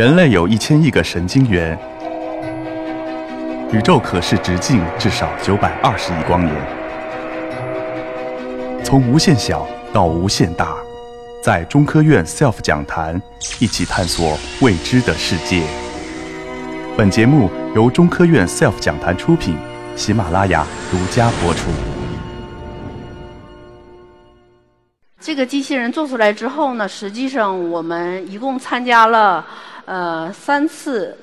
人类有一千亿个神经元，宇宙可视直径至少九百二十亿光年。从无限小到无限大，在中科院 SELF 讲坛一起探索未知的世界。本节目由中科院 SELF 讲坛出品，喜马拉雅独家播出。这个机器人做出来之后呢，实际上我们一共参加了呃三次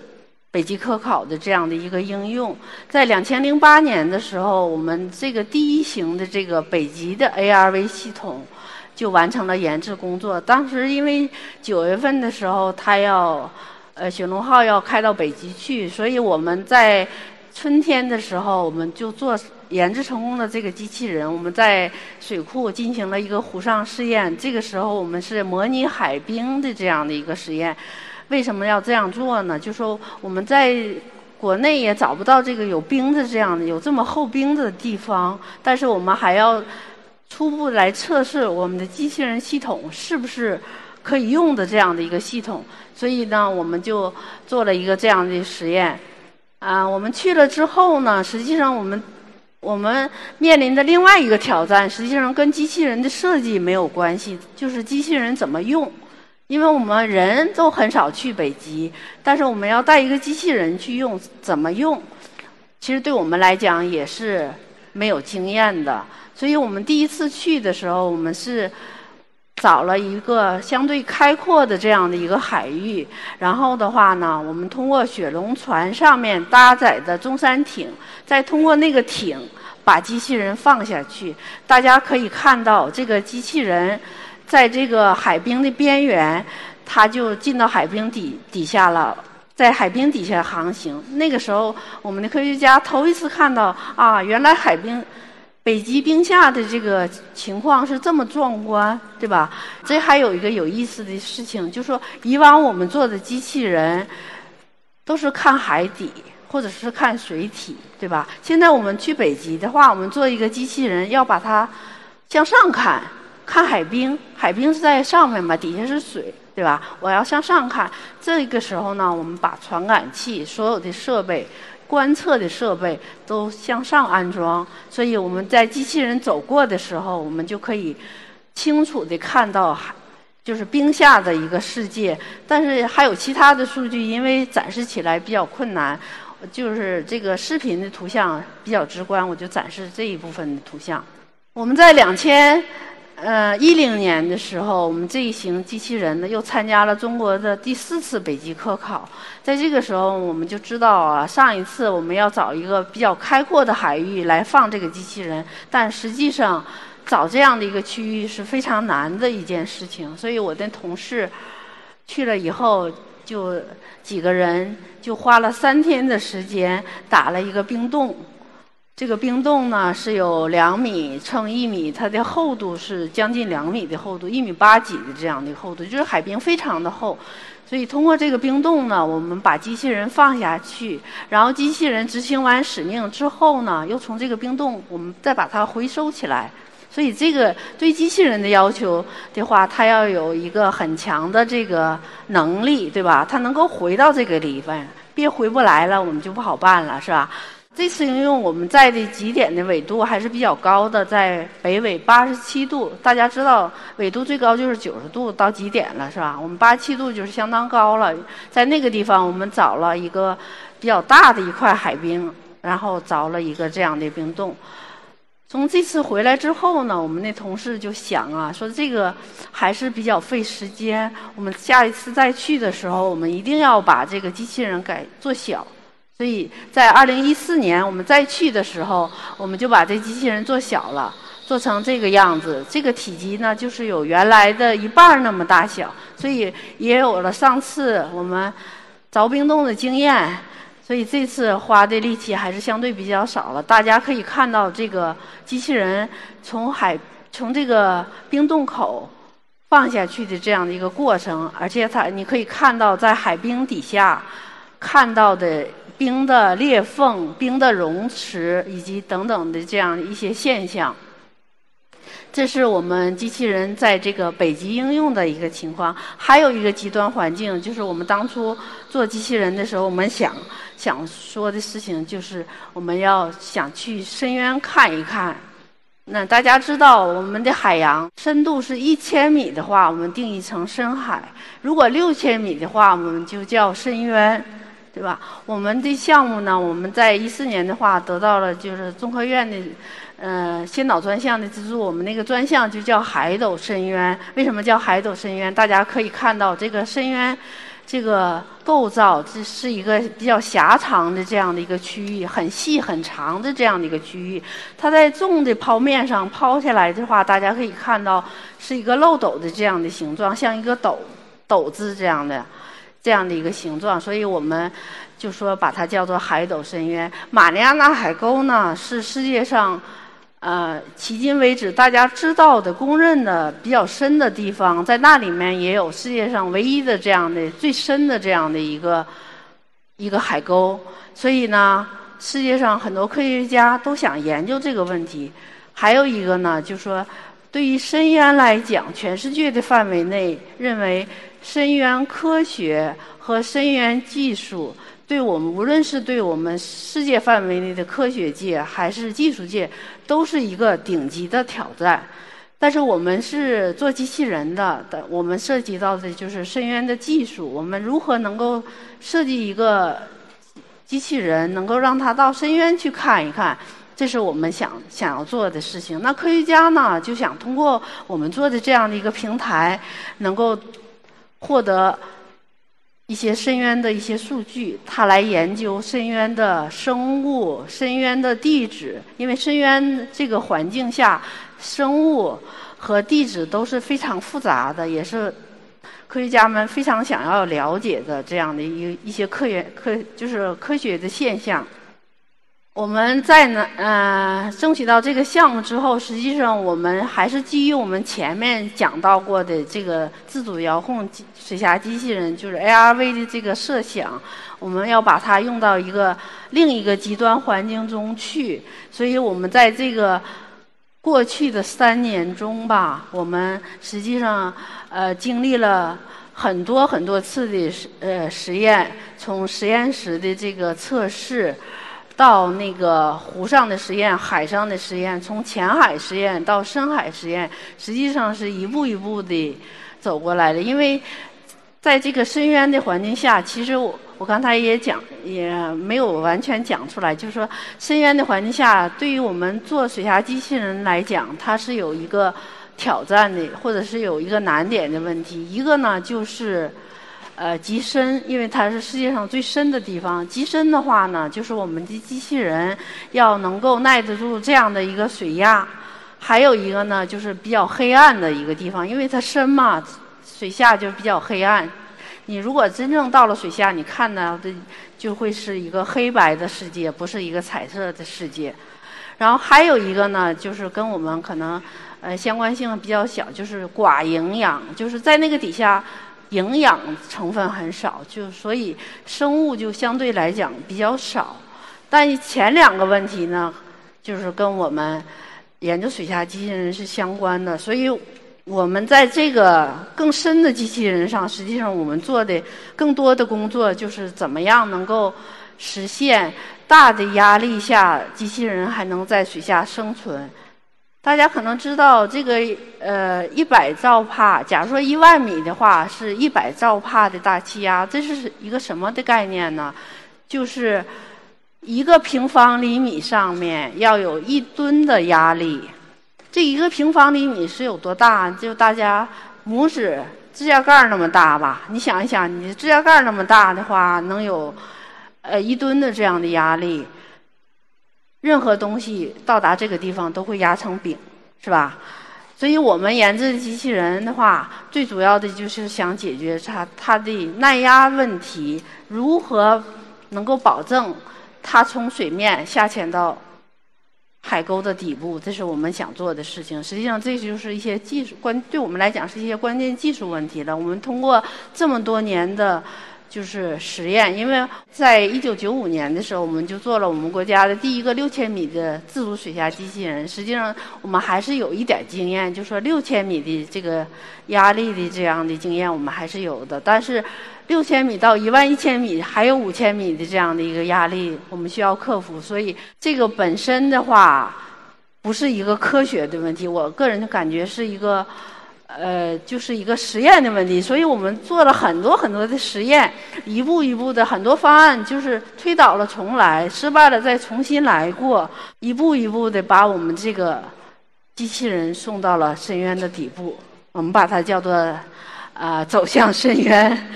北极科考的这样的一个应用。在两千零八年的时候，我们这个第一型的这个北极的 ARV 系统就完成了研制工作。当时因为九月份的时候，它要呃雪龙号要开到北极去，所以我们在春天的时候我们就做。研制成功的这个机器人，我们在水库进行了一个湖上试验。这个时候，我们是模拟海冰的这样的一个实验。为什么要这样做呢？就说我们在国内也找不到这个有冰的这样的有这么厚冰的地方，但是我们还要初步来测试我们的机器人系统是不是可以用的这样的一个系统。所以呢，我们就做了一个这样的实验。啊，我们去了之后呢，实际上我们。我们面临的另外一个挑战，实际上跟机器人的设计没有关系，就是机器人怎么用。因为我们人都很少去北极，但是我们要带一个机器人去用，怎么用？其实对我们来讲也是没有经验的。所以我们第一次去的时候，我们是找了一个相对开阔的这样的一个海域，然后的话呢，我们通过雪龙船上面搭载的中山艇，再通过那个艇。把机器人放下去，大家可以看到这个机器人在这个海冰的边缘，它就进到海冰底底下了，在海冰底下航行。那个时候，我们的科学家头一次看到啊，原来海冰北极冰下的这个情况是这么壮观，对吧？这还有一个有意思的事情，就是说以往我们做的机器人都是看海底。或者是看水体，对吧？现在我们去北极的话，我们做一个机器人，要把它向上看，看海冰，海冰是在上面嘛，底下是水，对吧？我要向上看，这个时候呢，我们把传感器、所有的设备、观测的设备都向上安装，所以我们在机器人走过的时候，我们就可以清楚地看到海，就是冰下的一个世界。但是还有其他的数据，因为展示起来比较困难。就是这个视频的图像比较直观，我就展示这一部分的图像。我们在两千呃一零年的时候，我们这一型机器人呢又参加了中国的第四次北极科考。在这个时候，我们就知道啊，上一次我们要找一个比较开阔的海域来放这个机器人，但实际上找这样的一个区域是非常难的一件事情。所以我的同事去了以后。就几个人就花了三天的时间打了一个冰洞，这个冰洞呢是有两米乘一米，它的厚度是将近两米的厚度，一米八几的这样的厚度，就是海冰非常的厚。所以通过这个冰洞呢，我们把机器人放下去，然后机器人执行完使命之后呢，又从这个冰洞我们再把它回收起来。所以，这个对机器人的要求的话，它要有一个很强的这个能力，对吧？它能够回到这个里边，别回不来了，我们就不好办了，是吧？这次应用我们在的极点的纬度还是比较高的，在北纬八十七度。大家知道，纬度最高就是九十度到极点了，是吧？我们八十七度就是相当高了。在那个地方，我们找了一个比较大的一块海冰，然后凿了一个这样的冰洞。从这次回来之后呢，我们那同事就想啊，说这个还是比较费时间。我们下一次再去的时候，我们一定要把这个机器人改做小。所以在二零一四年我们再去的时候，我们就把这机器人做小了，做成这个样子。这个体积呢，就是有原来的一半那么大小，所以也有了上次我们凿冰洞的经验。所以这次花的力气还是相对比较少了。大家可以看到，这个机器人从海从这个冰洞口放下去的这样的一个过程，而且它你可以看到在海冰底下看到的冰的裂缝、冰的溶池以及等等的这样一些现象。这是我们机器人在这个北极应用的一个情况。还有一个极端环境，就是我们当初做机器人的时候，我们想想说的事情，就是我们要想去深渊看一看。那大家知道，我们的海洋深度是一千米的话，我们定义成深海；如果六千米的话，我们就叫深渊，对吧？我们的项目呢，我们在一四年的话得到了就是中科院的。嗯，先导专项的资助，我们那个专项就叫海斗深渊。为什么叫海斗深渊？大家可以看到这个深渊，这个构造，这是一个比较狭长的这样的一个区域，很细很长的这样的一个区域。它在重的剖面上抛下来的话，大家可以看到是一个漏斗的这样的形状，像一个斗斗字这样的这样的一个形状。所以我们就说把它叫做海斗深渊。马里亚纳海沟呢，是世界上。呃，迄今为止大家知道的、公认的比较深的地方，在那里面也有世界上唯一的这样的最深的这样的一个一个海沟。所以呢，世界上很多科学家都想研究这个问题。还有一个呢，就说，对于深渊来讲，全世界的范围内认为深渊科学和深渊技术。对我们，无论是对我们世界范围内的科学界，还是技术界，都是一个顶级的挑战。但是我们是做机器人的，的我们涉及到的就是深渊的技术。我们如何能够设计一个机器人，能够让它到深渊去看一看？这是我们想想要做的事情。那科学家呢，就想通过我们做的这样的一个平台，能够获得。一些深渊的一些数据，他来研究深渊的生物、深渊的地质，因为深渊这个环境下，生物和地质都是非常复杂的，也是科学家们非常想要了解的这样的一一些科研科就是科学的现象。我们在呢，呃，争取到这个项目之后，实际上我们还是基于我们前面讲到过的这个自主遥控水下机器人，就是 ARV 的这个设想，我们要把它用到一个另一个极端环境中去。所以我们在这个过去的三年中吧，我们实际上呃经历了很多很多次的实呃实验，从实验室的这个测试。到那个湖上的实验、海上的实验，从浅海实验到深海实验，实际上是一步一步的走过来的。因为在这个深渊的环境下，其实我我刚才也讲，也没有完全讲出来，就是说深渊的环境下，对于我们做水下机器人来讲，它是有一个挑战的，或者是有一个难点的问题。一个呢，就是。呃，极深，因为它是世界上最深的地方。极深的话呢，就是我们的机器人要能够耐得住这样的一个水压。还有一个呢，就是比较黑暗的一个地方，因为它深嘛，水下就比较黑暗。你如果真正到了水下，你看到的就会是一个黑白的世界，不是一个彩色的世界。然后还有一个呢，就是跟我们可能呃相关性比较小，就是寡营养，就是在那个底下。营养成分很少，就所以生物就相对来讲比较少。但前两个问题呢，就是跟我们研究水下机器人是相关的。所以我们在这个更深的机器人上，实际上我们做的更多的工作就是怎么样能够实现大的压力下机器人还能在水下生存。大家可能知道，这个呃一百兆帕，假如说一万米的话，是一百兆帕的大气压，这是一个什么的概念呢？就是一个平方厘米上面要有一吨的压力。这一个平方厘米是有多大？就大家拇指指甲盖那么大吧？你想一想，你指甲盖那么大的话，能有呃一吨的这样的压力。任何东西到达这个地方都会压成饼，是吧？所以我们研制机器人的话，最主要的就是想解决它它的耐压问题，如何能够保证它从水面下潜到海沟的底部，这是我们想做的事情。实际上，这就是一些技术关，对我们来讲是一些关键技术问题了。我们通过这么多年的就是实验，因为在一九九五年的时候，我们就做了我们国家的第一个六千米的自主水下机器人。实际上，我们还是有一点经验，就说六千米的这个压力的这样的经验，我们还是有的。但是，六千米到一万一千米，还有五千米的这样的一个压力，我们需要克服。所以，这个本身的话，不是一个科学的问题。我个人的感觉是一个。呃，就是一个实验的问题，所以我们做了很多很多的实验，一步一步的很多方案，就是推倒了重来，失败了再重新来过，一步一步的把我们这个机器人送到了深渊的底部，我们把它叫做啊走向深渊。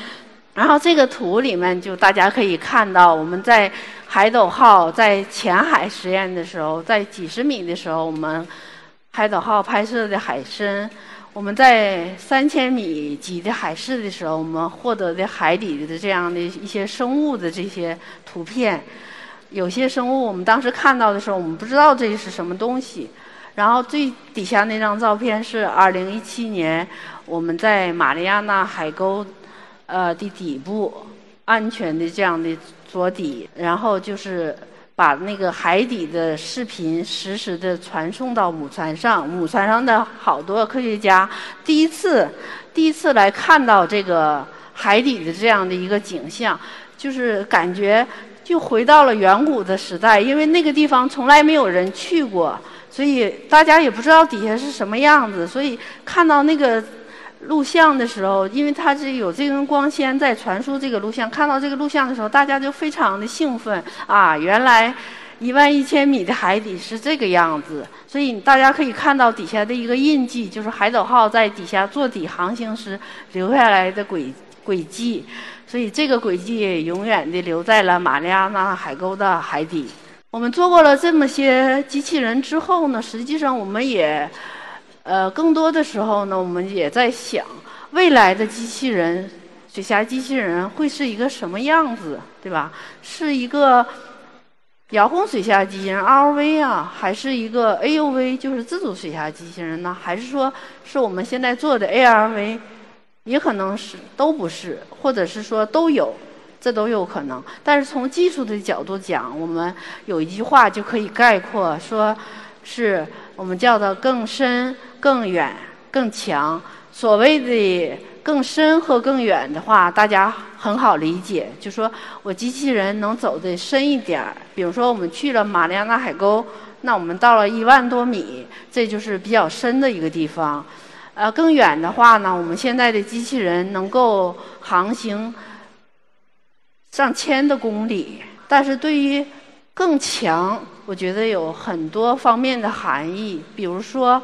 然后这个图里面就大家可以看到，我们在海斗号在浅海实验的时候，在几十米的时候，我们海斗号拍摄的海参。我们在三千米级的海试的时候，我们获得的海底的这样的一些生物的这些图片，有些生物我们当时看到的时候，我们不知道这是什么东西。然后最底下那张照片是二零一七年我们在马里亚纳海沟呃的底部安全的这样的着底，然后就是。把那个海底的视频实时的传送到母船上，母船上的好多科学家第一次第一次来看到这个海底的这样的一个景象，就是感觉就回到了远古的时代，因为那个地方从来没有人去过，所以大家也不知道底下是什么样子，所以看到那个。录像的时候，因为它是有这根光纤在传输这个录像，看到这个录像的时候，大家就非常的兴奋啊！原来一万一千米的海底是这个样子，所以大家可以看到底下的一个印记，就是海斗号在底下做底航行时留下来的轨轨迹，所以这个轨迹永远的留在了马里亚纳海沟的海底。我们做过了这么些机器人之后呢，实际上我们也。呃，更多的时候呢，我们也在想，未来的机器人，水下机器人会是一个什么样子，对吧？是一个遥控水下机器人 ROV 啊，还是一个 AUV，就是自主水下机器人呢？还是说是我们现在做的 ARV？也可能是都不是，或者是说都有，这都有可能。但是从技术的角度讲，我们有一句话就可以概括，说是我们叫做更深。更远、更强。所谓的更深和更远的话，大家很好理解。就说我机器人能走得深一点儿，比如说我们去了马里亚纳海沟，那我们到了一万多米，这就是比较深的一个地方。呃，更远的话呢，我们现在的机器人能够航行上千的公里。但是对于更强，我觉得有很多方面的含义，比如说。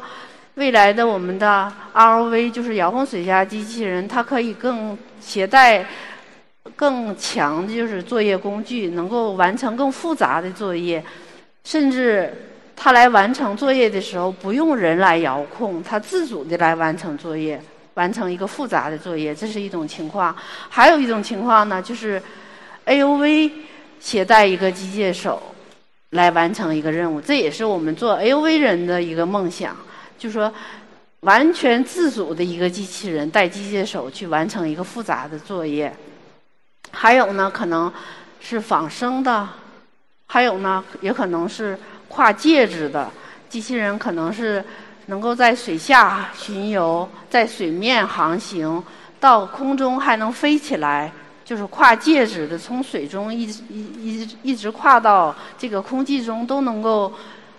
未来的我们的 ROV 就是遥控水下机器人，它可以更携带更强的就是作业工具，能够完成更复杂的作业，甚至它来完成作业的时候不用人来遥控，它自主的来完成作业，完成一个复杂的作业，这是一种情况。还有一种情况呢，就是 AUV 携带一个机械手来完成一个任务，这也是我们做 AUV 人的一个梦想。就说，完全自主的一个机器人带机械手去完成一个复杂的作业。还有呢，可能是仿生的，还有呢，也可能是跨介质的机器人，可能是能够在水下巡游，在水面航行，到空中还能飞起来，就是跨介质的，从水中一直一一直一直跨到这个空气中都能够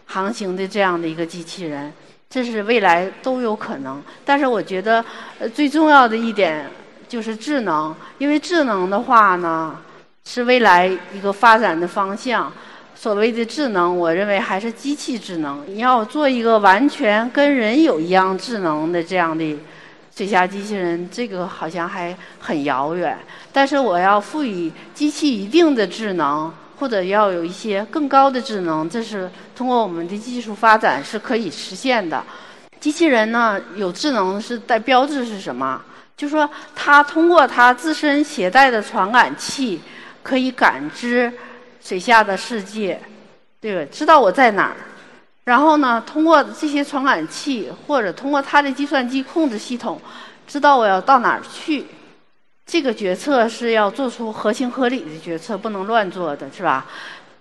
航行的这样的一个机器人。这是未来都有可能，但是我觉得，呃，最重要的一点就是智能，因为智能的话呢，是未来一个发展的方向。所谓的智能，我认为还是机器智能。你要做一个完全跟人有一样智能的这样的水下机器人，这个好像还很遥远。但是我要赋予机器一定的智能。或者要有一些更高的智能，这是通过我们的技术发展是可以实现的。机器人呢有智能是带标志是什么？就说它通过它自身携带的传感器，可以感知水下的世界，对吧？知道我在哪儿。然后呢，通过这些传感器或者通过它的计算机控制系统，知道我要到哪儿去。这个决策是要做出合情合理的决策，不能乱做的，是吧？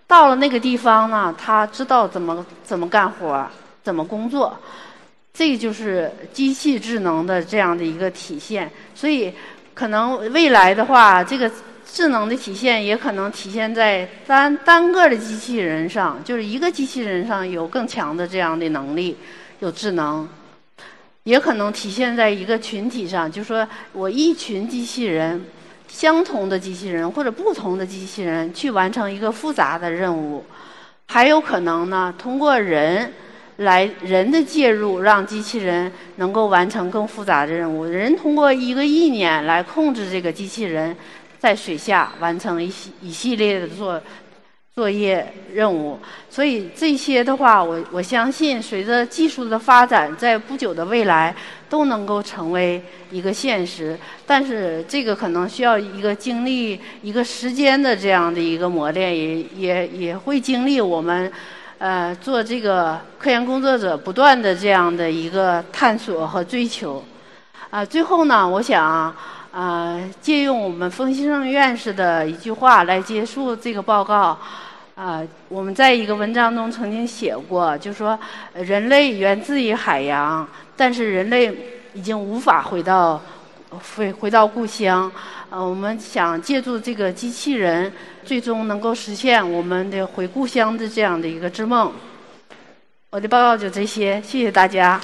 到了那个地方呢，他知道怎么怎么干活，怎么工作，这就是机器智能的这样的一个体现。所以，可能未来的话，这个智能的体现也可能体现在单单个的机器人上，就是一个机器人上有更强的这样的能力，有智能。也可能体现在一个群体上，就是说我一群机器人，相同的机器人或者不同的机器人去完成一个复杂的任务，还有可能呢，通过人来人的介入，让机器人能够完成更复杂的任务。人通过一个意念来控制这个机器人，在水下完成一系一系列的做。作业任务，所以这些的话，我我相信，随着技术的发展，在不久的未来都能够成为一个现实。但是这个可能需要一个经历一个时间的这样的一个磨练，也也也会经历我们呃做这个科研工作者不断的这样的一个探索和追求。啊，最后呢，我想啊，借用我们冯先生院士的一句话来结束这个报告。啊，我们在一个文章中曾经写过，就说人类源自于海洋，但是人类已经无法回到回回到故乡。呃，我们想借助这个机器人，最终能够实现我们的回故乡的这样的一个之梦。我的报告就这些，谢谢大家。